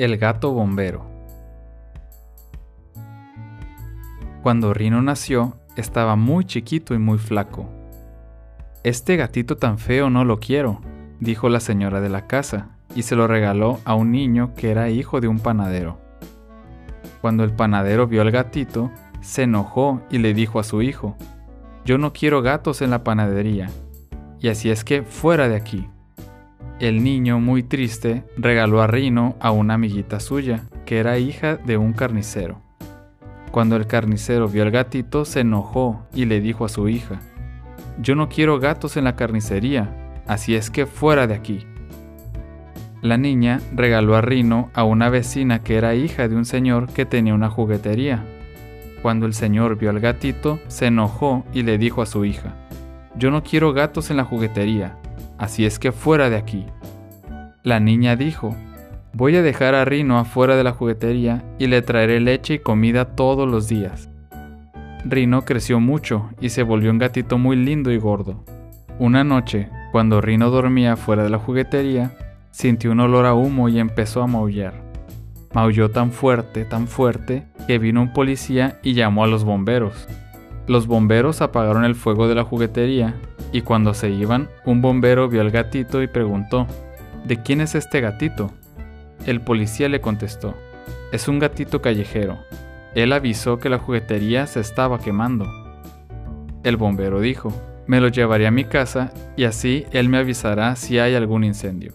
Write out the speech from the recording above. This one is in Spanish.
El gato bombero. Cuando Rino nació, estaba muy chiquito y muy flaco. Este gatito tan feo no lo quiero, dijo la señora de la casa, y se lo regaló a un niño que era hijo de un panadero. Cuando el panadero vio al gatito, se enojó y le dijo a su hijo, Yo no quiero gatos en la panadería, y así es que fuera de aquí. El niño, muy triste, regaló a Rino a una amiguita suya, que era hija de un carnicero. Cuando el carnicero vio al gatito, se enojó y le dijo a su hija, Yo no quiero gatos en la carnicería, así es que fuera de aquí. La niña regaló a Rino a una vecina que era hija de un señor que tenía una juguetería. Cuando el señor vio al gatito, se enojó y le dijo a su hija, Yo no quiero gatos en la juguetería, así es que fuera de aquí. La niña dijo, voy a dejar a Rino afuera de la juguetería y le traeré leche y comida todos los días. Rino creció mucho y se volvió un gatito muy lindo y gordo. Una noche, cuando Rino dormía fuera de la juguetería, sintió un olor a humo y empezó a maullar. Maulló tan fuerte, tan fuerte, que vino un policía y llamó a los bomberos. Los bomberos apagaron el fuego de la juguetería y cuando se iban, un bombero vio al gatito y preguntó, ¿De quién es este gatito? El policía le contestó, es un gatito callejero. Él avisó que la juguetería se estaba quemando. El bombero dijo, me lo llevaré a mi casa y así él me avisará si hay algún incendio.